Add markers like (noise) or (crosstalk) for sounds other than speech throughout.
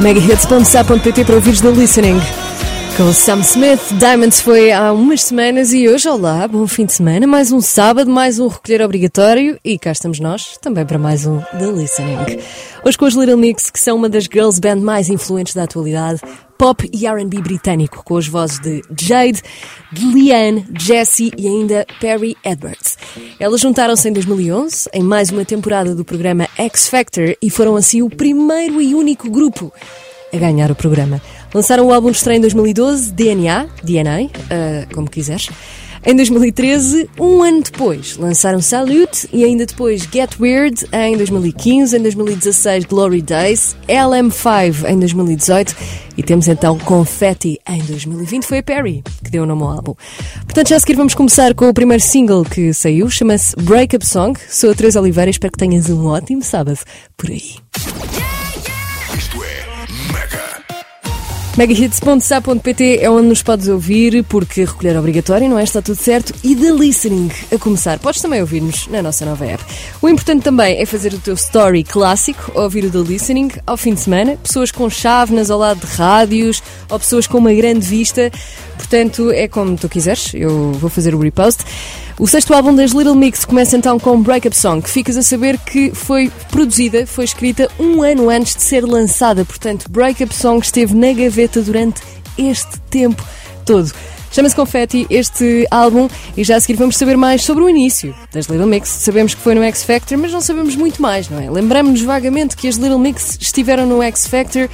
megahits.sa.pt para ouvires da Listening. Com Sam Smith, Diamonds foi há umas semanas e hoje, olá, bom fim de semana, mais um sábado, mais um recolher obrigatório e cá estamos nós, também para mais um The Listening. Hoje com os Little Mix, que são uma das girls band mais influentes da atualidade, pop e R&B britânico, com as vozes de Jade, de Leanne, Jessie e ainda Perry Edwards. Elas juntaram-se em 2011, em mais uma temporada do programa X Factor, e foram assim o primeiro e único grupo a ganhar o programa. Lançaram o álbum de estreia em 2012, DNA, DNA, uh, como quiseres. Em 2013, um ano depois, lançaram Salute e ainda depois Get Weird em 2015, em 2016 Glory Days, LM5 em 2018 e temos então Confetti em 2020. Foi a Perry que deu o nome ao álbum. Portanto, já a seguir vamos começar com o primeiro single que saiu, chama-se Breakup Song. Sou a Teresa Oliveira e espero que tenhas um ótimo sábado por aí. Megahits.sa.pt é onde nos podes ouvir, porque recolher é obrigatório, não é? Está tudo certo. E The Listening a começar. Podes também ouvir-nos na nossa nova app. O importante também é fazer o teu story clássico, ouvir o The Listening ao fim de semana. Pessoas com chávenas ao lado de rádios, ou pessoas com uma grande vista. Portanto, é como tu quiseres. Eu vou fazer o repost. O sexto álbum das Little Mix começa então com Breakup Song, que ficas a saber que foi produzida, foi escrita um ano antes de ser lançada. Portanto, Breakup Song esteve na gaveta durante este tempo todo. Chama-se Confetti este álbum e já a seguir vamos saber mais sobre o início das Little Mix. Sabemos que foi no X Factor, mas não sabemos muito mais, não é? Lembramos-nos vagamente que as Little Mix estiveram no X Factor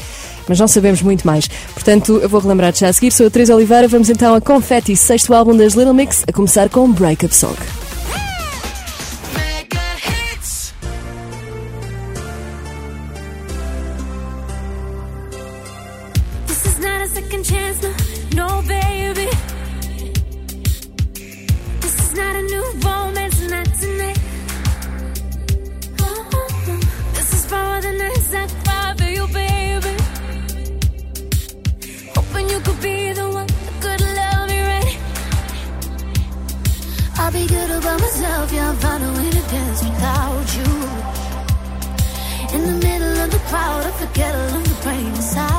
mas não sabemos muito mais. Portanto, eu vou relembrar já a seguir. Sou a Teresa Oliveira. Vamos então a Confetti, sexto álbum das Little Mix, a começar com Breakup Song. good about myself, yeah, I'm finding a way dance without you. In the middle of the crowd, I forget all of the brain inside.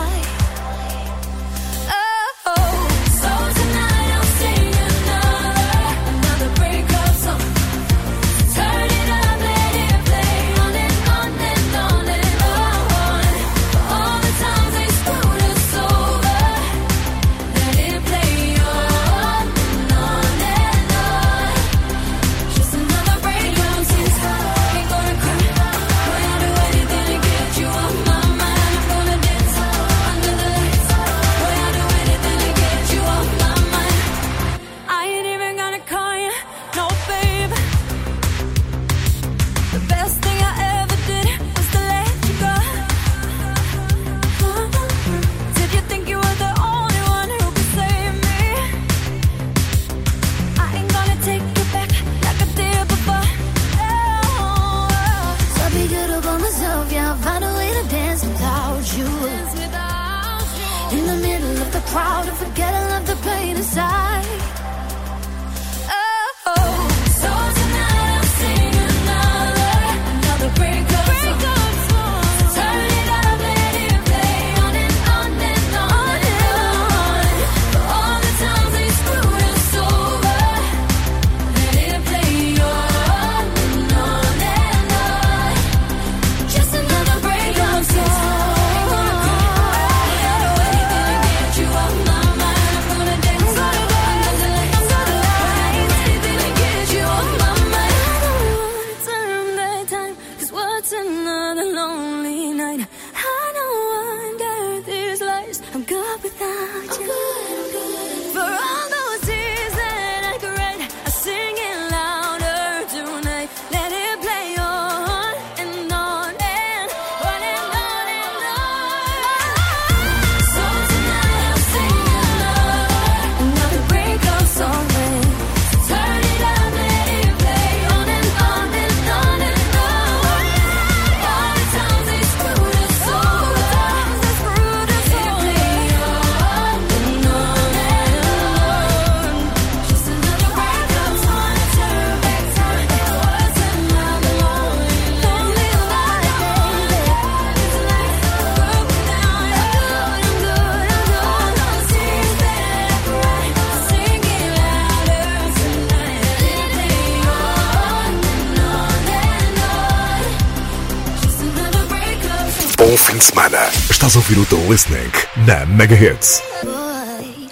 Estás a ouvir o The Listening na Mega Hits. Boy,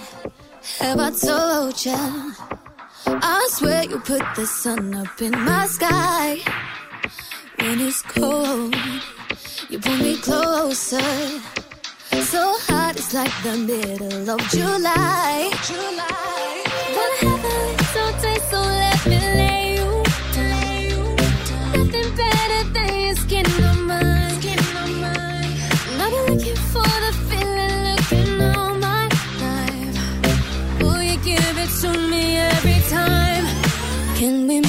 have I told ya? I swear you put the sun up in my sky. When it's cold, you pull me closer. So hot, it's like the middle of July. July. Wanna have Can we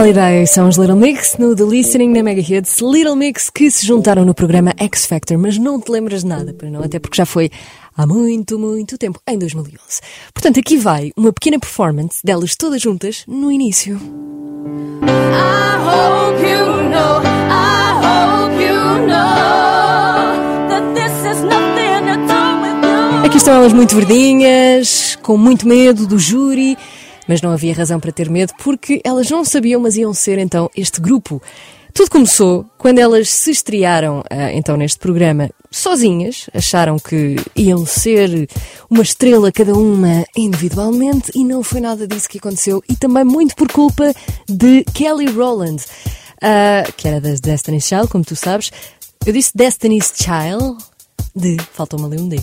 Holiday são os Little Mix no The Listening na Mega Hits. Little Mix que se juntaram no programa X Factor, mas não te lembras de nada, pois não? Até porque já foi há muito, muito tempo, em 2011. Portanto, aqui vai uma pequena performance delas todas juntas no início. I hope you know, I hope you know that this is nothing to do with you. Aqui estão elas muito verdinhas, com muito medo do júri, mas não havia razão para ter medo porque elas não sabiam, mas iam ser então este grupo. Tudo começou quando elas se estrearam ah, então neste programa sozinhas, acharam que iam ser uma estrela cada uma individualmente e não foi nada disso que aconteceu e também muito por culpa de Kelly Rowland, ah, que era das Destiny's Child, como tu sabes. Eu disse Destiny's Child, de, faltou-me ali um D.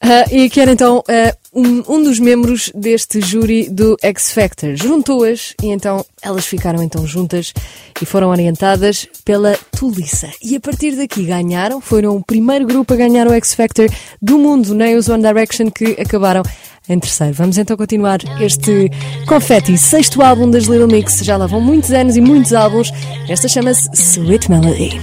Ah, e que era então ah, um, um dos membros deste júri do X Factor. Juntou-as e então elas ficaram então juntas e foram orientadas pela Tulissa. E a partir daqui ganharam, foram o primeiro grupo a ganhar o X Factor do mundo, nem os One Direction que acabaram em terceiro. Vamos então continuar este confetti, sexto álbum das Little Mix. Já lá vão muitos anos e muitos álbuns. Esta chama-se Sweet Melody.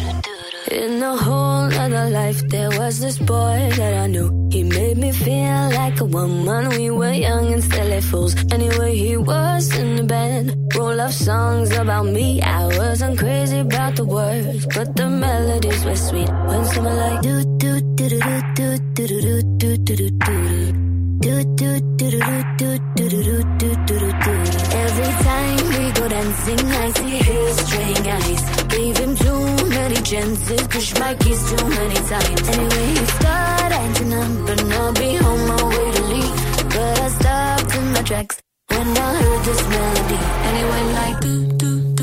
Other life, there was this boy that I knew. He made me feel like a woman. We were young and silly fools. Anyway, he was in the bed Roll of songs about me. I wasn't crazy about the words, but the melodies were sweet. When someone like do do do do do do do do do do do do do do do do do Every time we go dancing, I see his string eyes. Gave him too many chances, push my keys too many times. Anyway, he started acting up, but I'll be on my way to leave. But I stopped in my tracks when I heard this melody, and it went like do do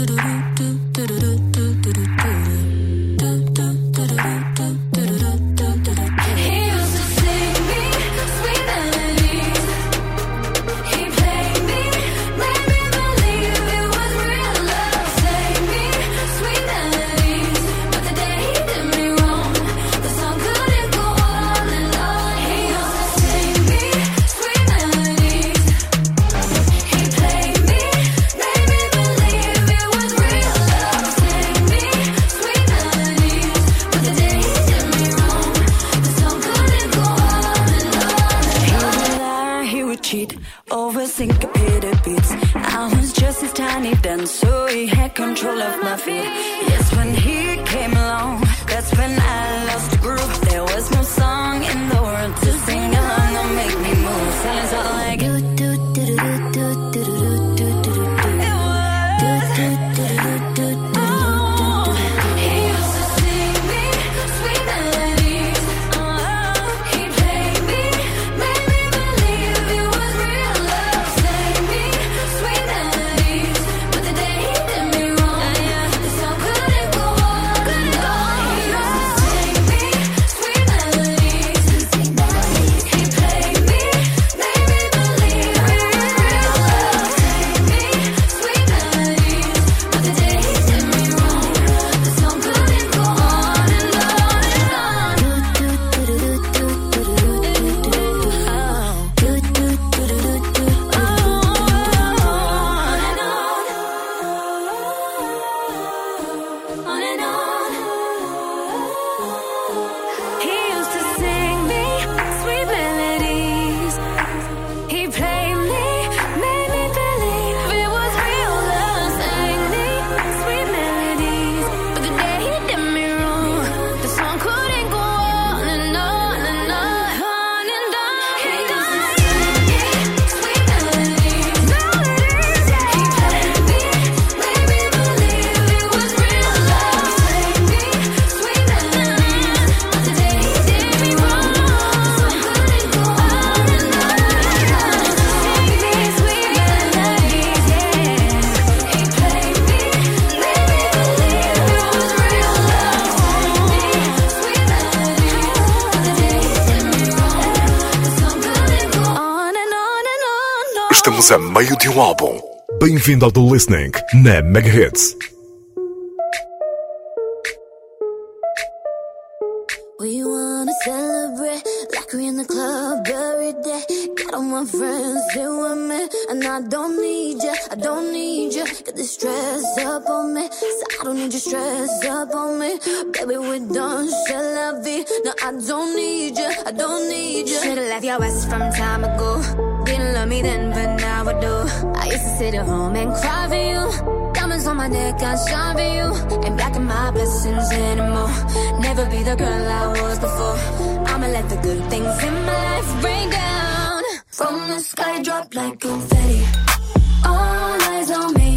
a meio de um álbum. Bem-vindo ao The Listening na Mega Hits. We wanna celebrate like we're in the club every day. Got all my friends here with me, and I don't need ya, I don't need ya. Get this stress up on me, so I don't need you stress up on me. Baby, we're done, shall la vie. No, I don't need ya, I don't need ya. Should've left your ass from time ago. Love me then, but now I do. I used to sit at home and cry for you. Diamonds on my neck, I shine for you. Ain't blocking my blessings anymore. Never be the girl I was before. I'ma let the good things in my life rain down. From the sky, drop like confetti. All eyes on me,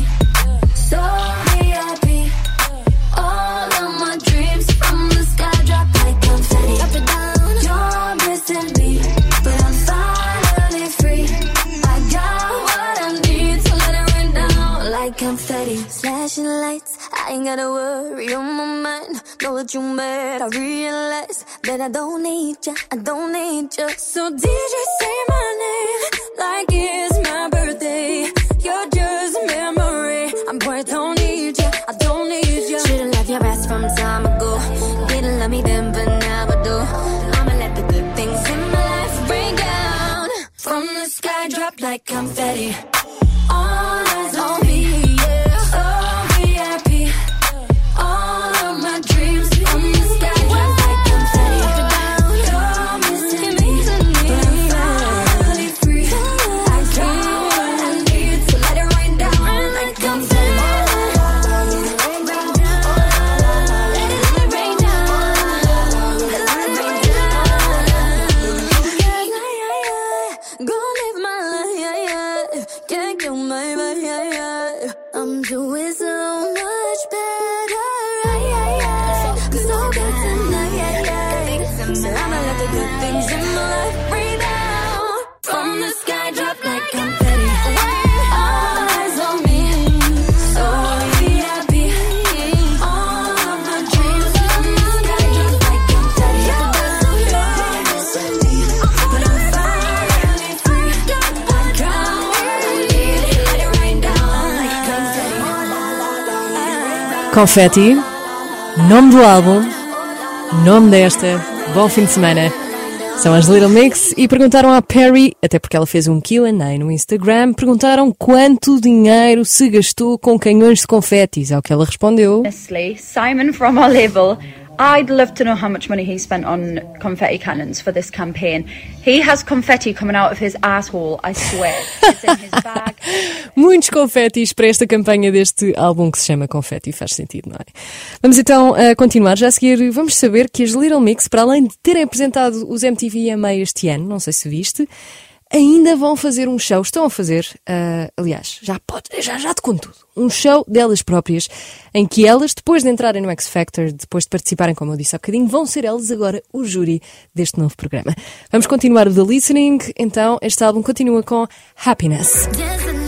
confetti. Flashing lights, I ain't gotta worry on my mind. Know what you mad, I realize that I don't need ya, I don't need ya. So DJ say my name like it's my birthday. You're just a memory. I'm boy, don't need ya, I don't need ya. Should've left your ass from time ago. Didn't love me then, but confetti. Nome do álbum, nome desta, bom fim de semana. São as Little Mix e perguntaram à Perry, até porque ela fez um QA no Instagram, perguntaram quanto dinheiro se gastou com canhões de confetis. Ao que ela respondeu: Simon from our label, I'd love to know how much money he spent on confetti cannons for this campaign. He has confetti coming out of his asshole, I swear. It's in his bag. (laughs) Muitos confetis para esta campanha deste álbum que se chama Confetti, faz sentido, não é? Vamos então a continuar. Já a seguir, vamos saber que as Little Mix, para além de terem apresentado os MTV EMA este ano, não sei se viste, ainda vão fazer um show. Estão a fazer, ah, aliás, já pode, já, já te conto tudo. Um show delas próprias, em que elas, depois de entrarem no X Factor, depois de participarem, como eu disse há bocadinho, vão ser elas agora o júri deste novo programa. Vamos continuar o The Listening, então este álbum continua com Happiness. Dancing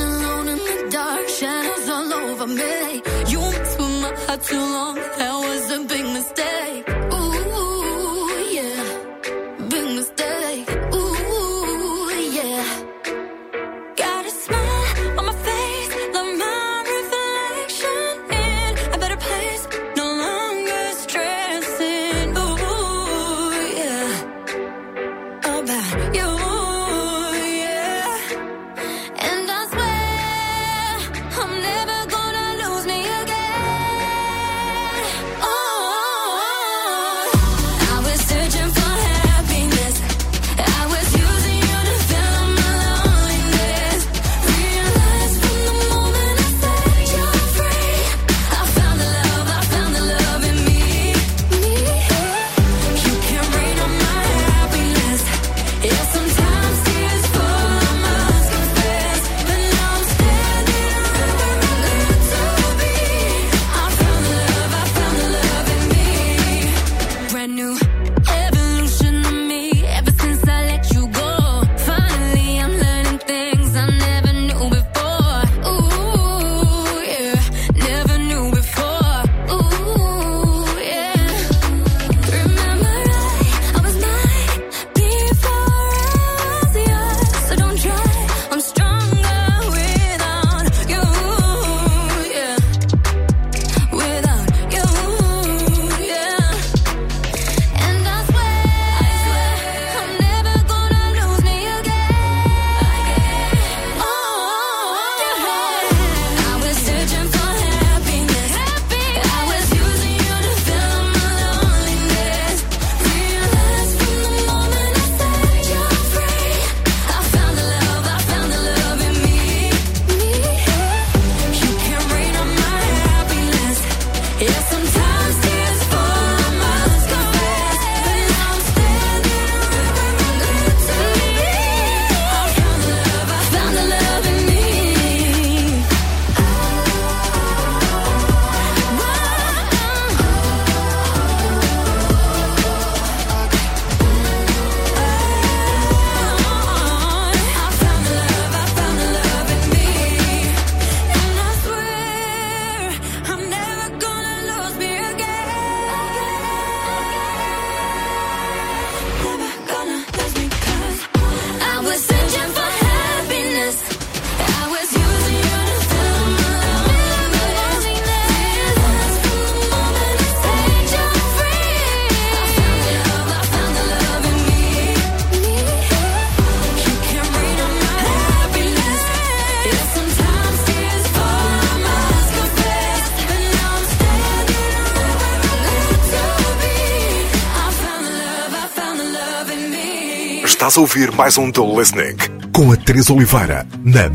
ouvir mais um The Listening com a Teresa Oliveira na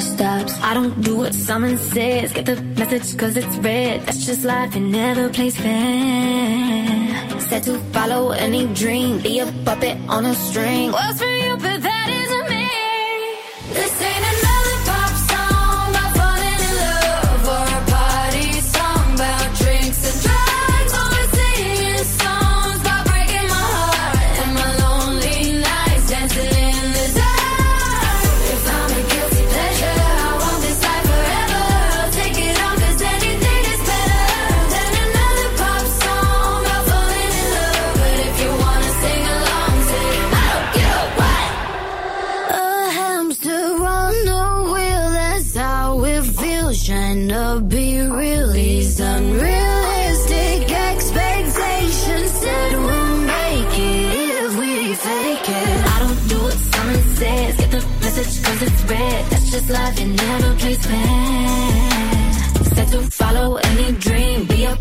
stops. I don't do what someone says. Get the message cause it's red. That's just life and never plays fair. set to follow any dream. Be a puppet on a string. Was for you, but that isn't. It never plays fair. Set to follow any dream, be a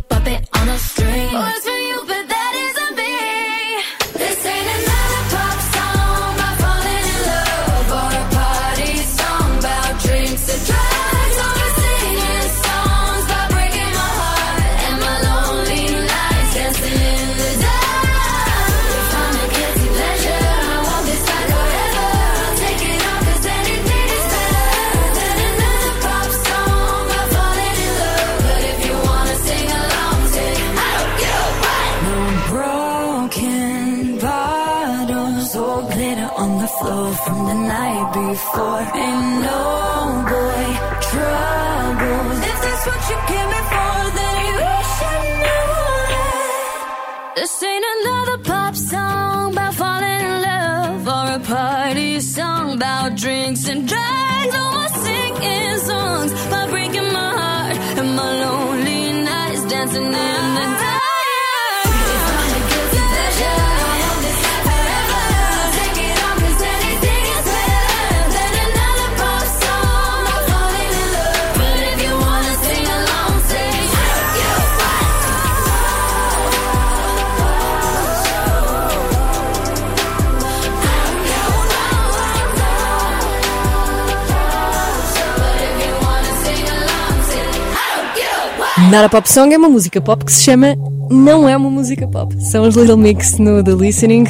Nara Pop Song é uma música pop que se chama Não é uma música pop. São os Little Mix no The Listening.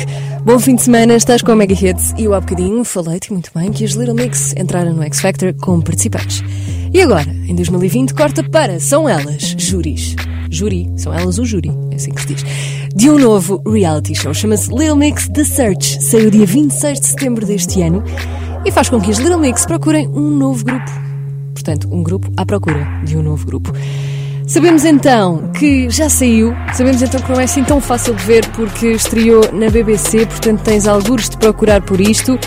Bom fim de semana, estás com a Mega Hits e eu há bocadinho falei-te muito bem que os Little Mix entraram no X Factor como participantes. E agora, em 2020, corta para São Elas, júris. Júri, são elas o júri, é assim que se diz. De um novo reality show, chama-se Little Mix The Search. Saiu dia 26 de setembro deste ano e faz com que os Little Mix procurem um novo grupo. Portanto, um grupo à procura de um novo grupo. Sabemos então que já saiu, sabemos então que não é assim tão fácil de ver porque estreou na BBC, portanto tens algures de procurar por isto,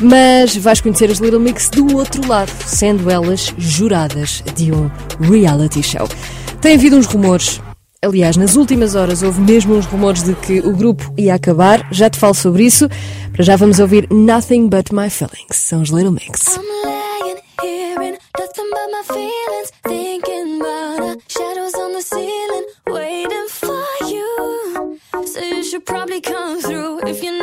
mas vais conhecer as Little Mix do outro lado, sendo elas juradas de um reality show. Tem havido uns rumores, Aliás, nas últimas horas houve mesmo uns rumores de que o grupo ia acabar. Já te falo sobre isso. Para já vamos ouvir Nothing But My Feelings. São os Little Mix. probably come through if you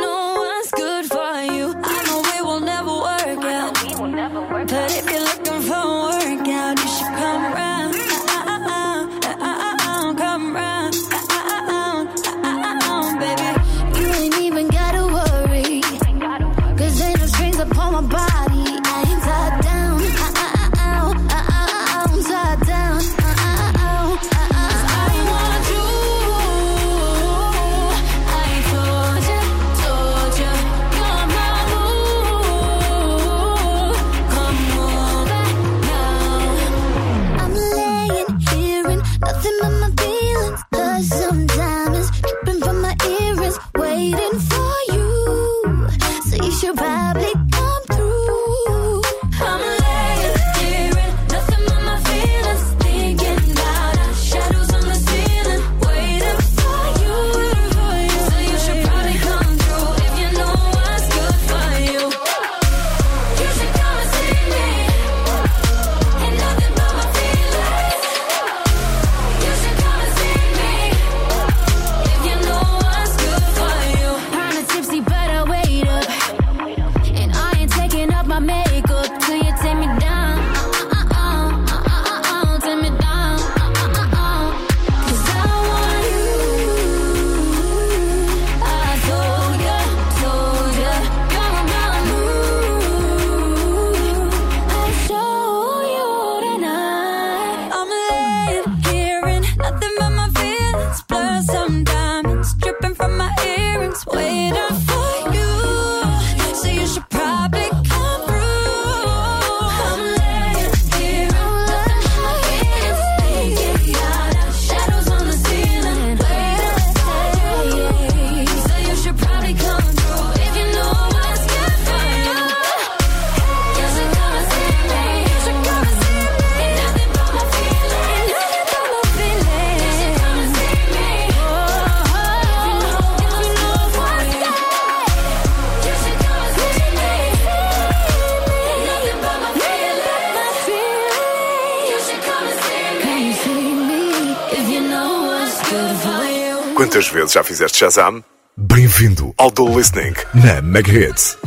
vezes já fizeste Shazam? Bem-vindo ao The Listening na Mega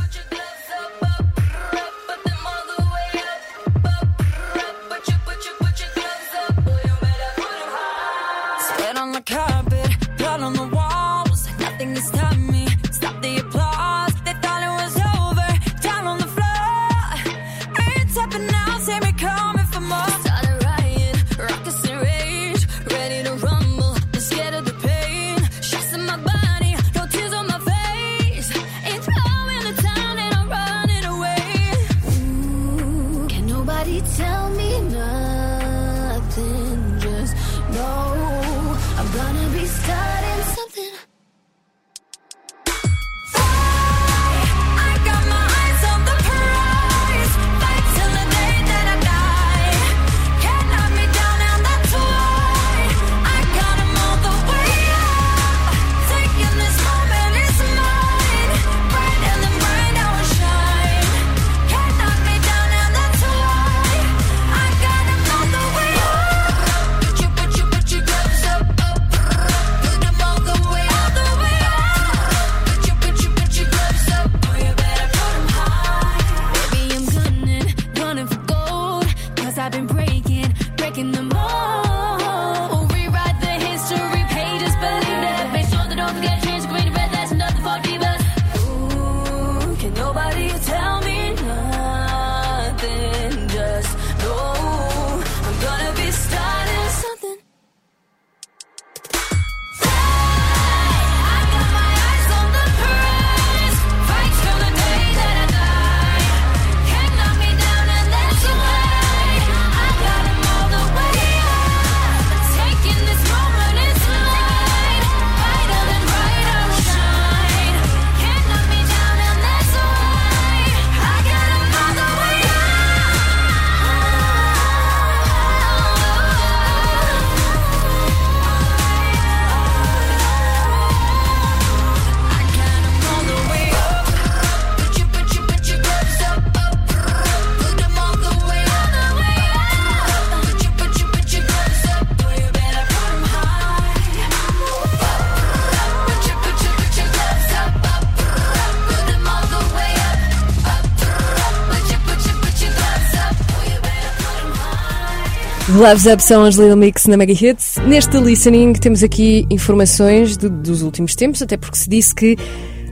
high. Gloves Up são as Little Mix na Mega Hits. Neste listening temos aqui informações de- dos últimos tempos, até porque se disse que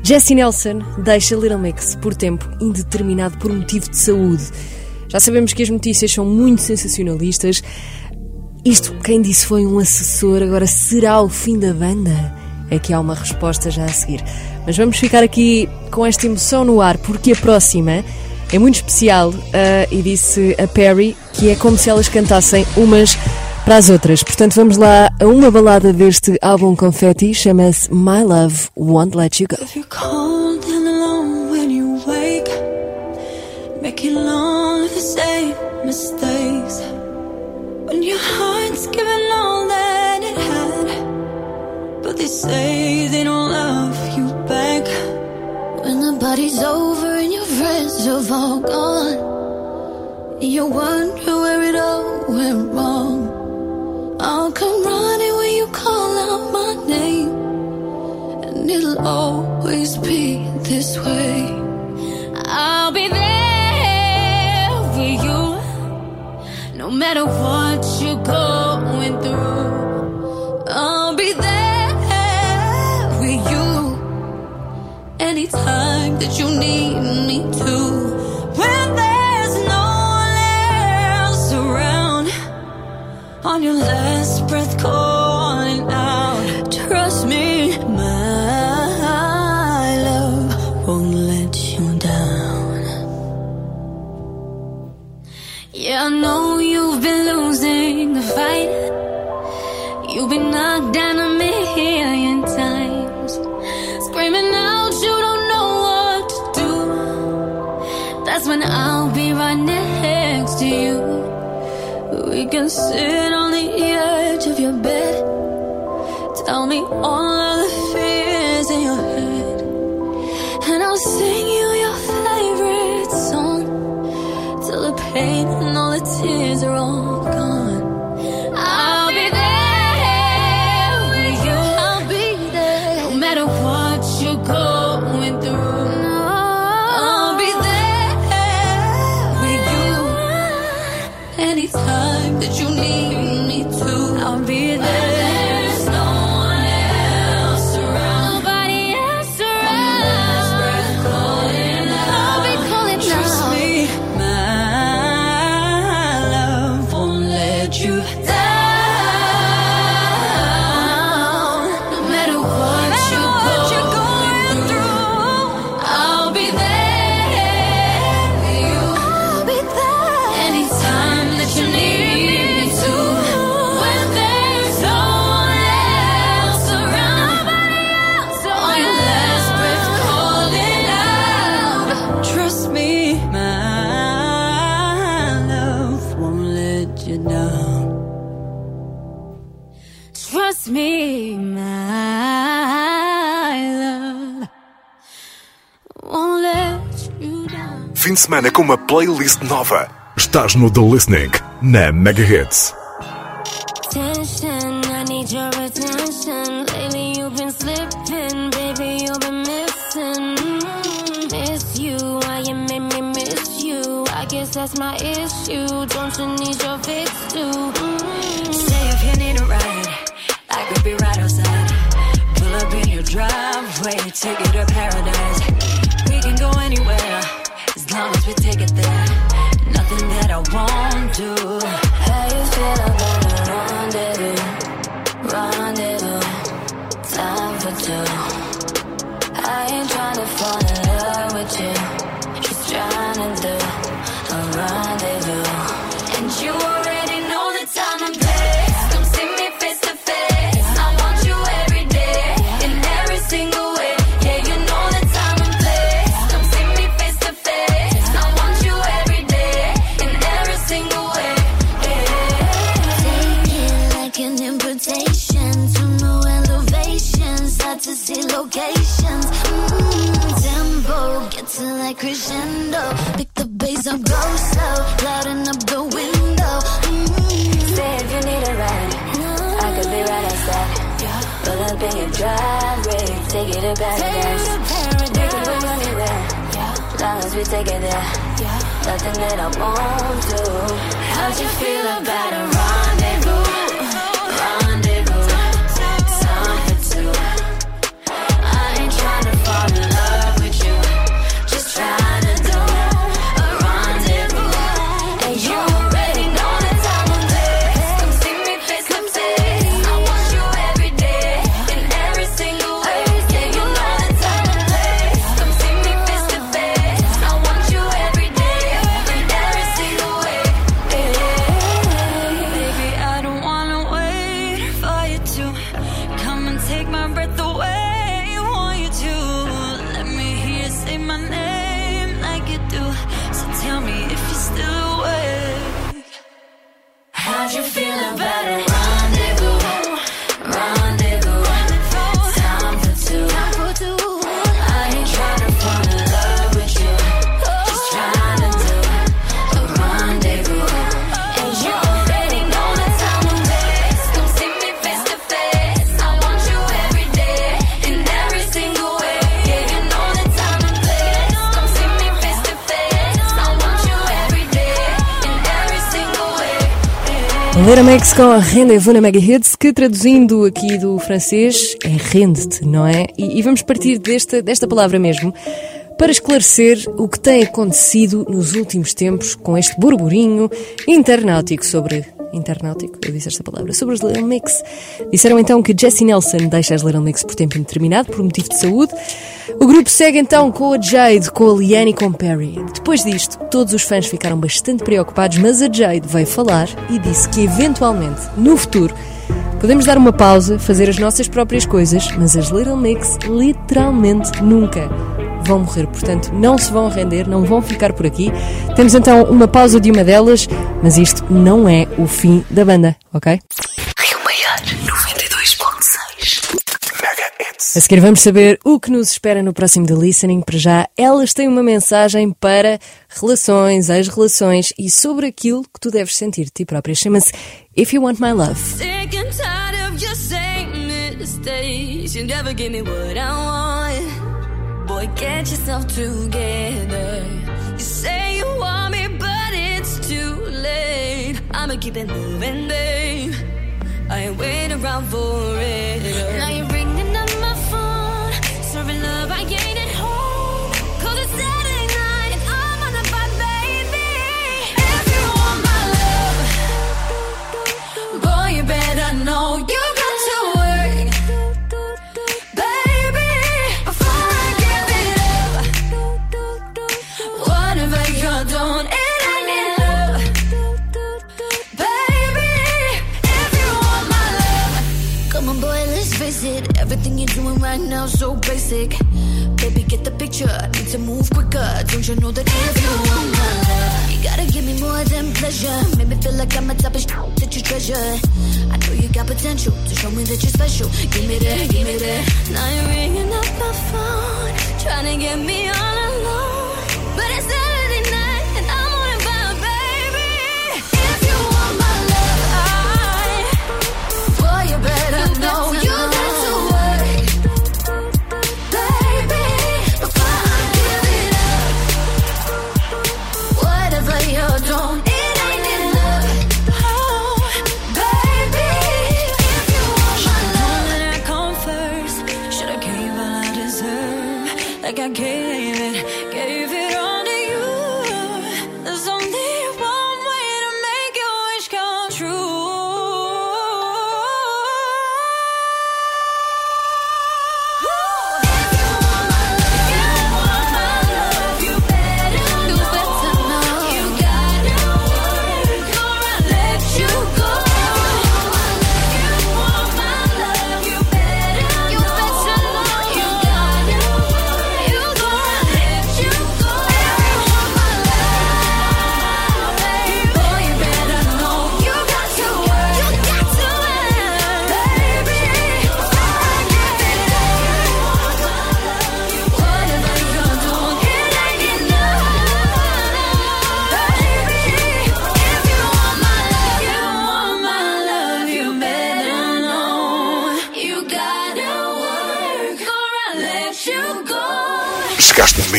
Jesse Nelson deixa Little Mix por tempo indeterminado por motivo de saúde. Já sabemos que as notícias são muito sensacionalistas. Isto, quem disse foi um assessor, agora será o fim da banda? É que há uma resposta já a seguir. Mas vamos ficar aqui com esta emoção no ar, porque a próxima é muito especial ah, e disse a Perry que é como se elas cantassem umas para as outras. Portanto, vamos lá a uma balada deste álbum Confetti, chama-se My Love Won't Let You Go. If you're cold and alone when you wake, making of the same mistakes. When your heart's given all that it had, but they say they don't love you back. When the party's over and your friends have all gone, and you wonder where it all went wrong. I'll come running when you call out my name, and it'll always be this way. I'll be there with you, no matter what you're going through. Anytime that you need me to. When there's no one else around, on your last breath, calling sit on the edge of your bed. Tell me all semana com uma playlist nova. Estás no The Listening, na Mega Hits. Attention, I need your attention. Lately you've been slipping, baby, you've been missing. Mm, Miss you, why you made me miss you? I guess that's my issue. Don't you need your fix too? Mm. Say if you need a ride, I could be right outside. Pull up in your driveway, take you to paradise. We take it there. Nothing that I won't do. How you feel about a rendezvous? Rendezvous, time for two. I ain't tryna fall in love with you. Just tryna do take you to paradise. We can go anywhere, long as we take it there. Nothing that I won't do. How'd you feel about a rendezvous? Mix com Rendezvous na Mega Hits, que traduzindo aqui do francês é rende-te, não é? E, e vamos partir desta, desta palavra mesmo para esclarecer o que tem acontecido nos últimos tempos com este burburinho internautico sobre. Internautico, eu disse esta palavra, sobre os Little Mix. Disseram então que Jessie Nelson deixa as Little Mix por tempo indeterminado, por motivo de saúde. O grupo segue então com a Jade, com a Liane e com Perry. Depois disto, todos os fãs ficaram bastante preocupados, mas a Jade veio falar e disse que eventualmente, no futuro, podemos dar uma pausa, fazer as nossas próprias coisas, mas as Little Mix literalmente nunca vão morrer. Portanto, não se vão render, não vão ficar por aqui. Temos então uma pausa de uma delas, mas isto não é o fim da banda, ok? Rio Maior 92.6. Mega Hits. A seguir vamos saber o que nos espera no próximo The Listening. Para já, elas têm uma mensagem para relações, as relações e sobre aquilo que tu deves sentir de ti própria. Chama-se If You Want My Love. Sick and tired of your same mistakes. You never give me what I want. Boy, get yourself together. You say you want me, but it's too late. I'ma keep it moving, babe. I ain't waiting around for it. now so basic. Baby, get the picture. Need to move quicker. Don't you know that if you want love, you gotta give me more than pleasure. Make me feel like I'm a type of sh- that you treasure. I know you got potential, to show me that you're special. Give me that, give me that. Now you're ringing up my phone, trying to get me all alone. Okay.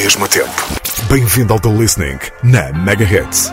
mesmo tempo. Bem-vindo ao The Listening na Mega Hits.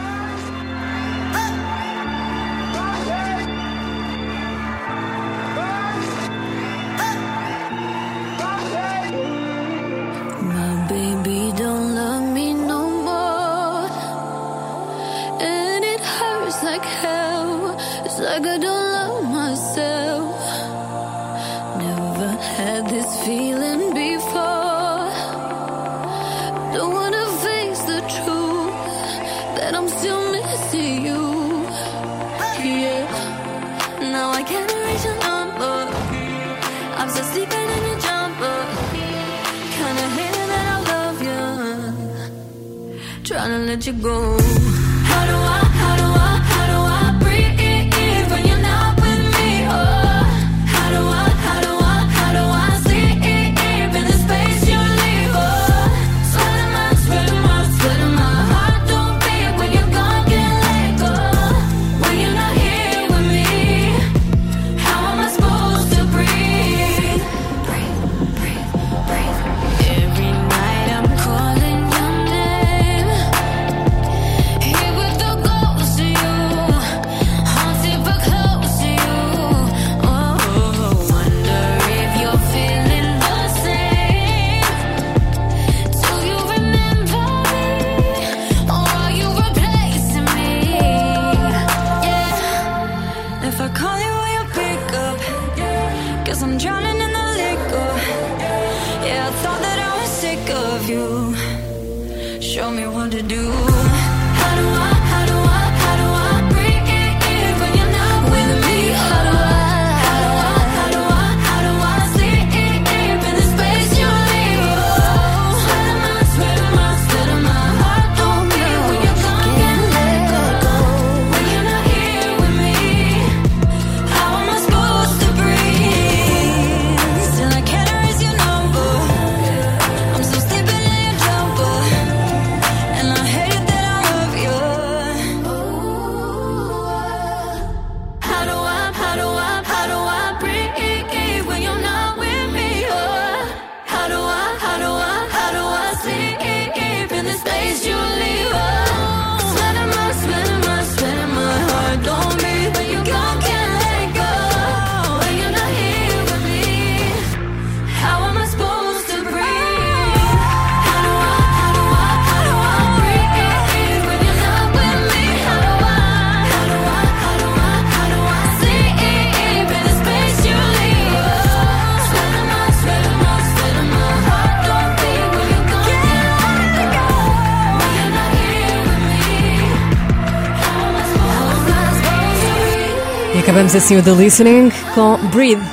Acabamos assim o The Listening com Breathe.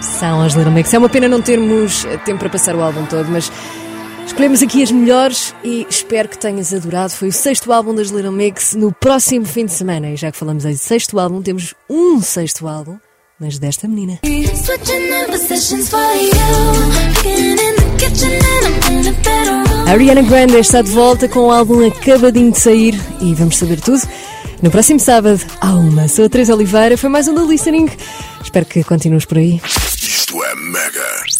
São as Little Mix. É uma pena não termos tempo para passar o álbum todo, mas escolhemos aqui as melhores e espero que tenhas adorado. Foi o sexto álbum das Little Mix no próximo fim de semana. E já que falamos em sexto álbum, temos um sexto álbum, mas desta menina. A Ariana Grande está de volta com o álbum acabadinho de sair e vamos saber tudo no próximo sábado, à uma. Sou a Teresa Oliveira, foi mais um da Listening. Espero que continues por aí. Isto é Mega.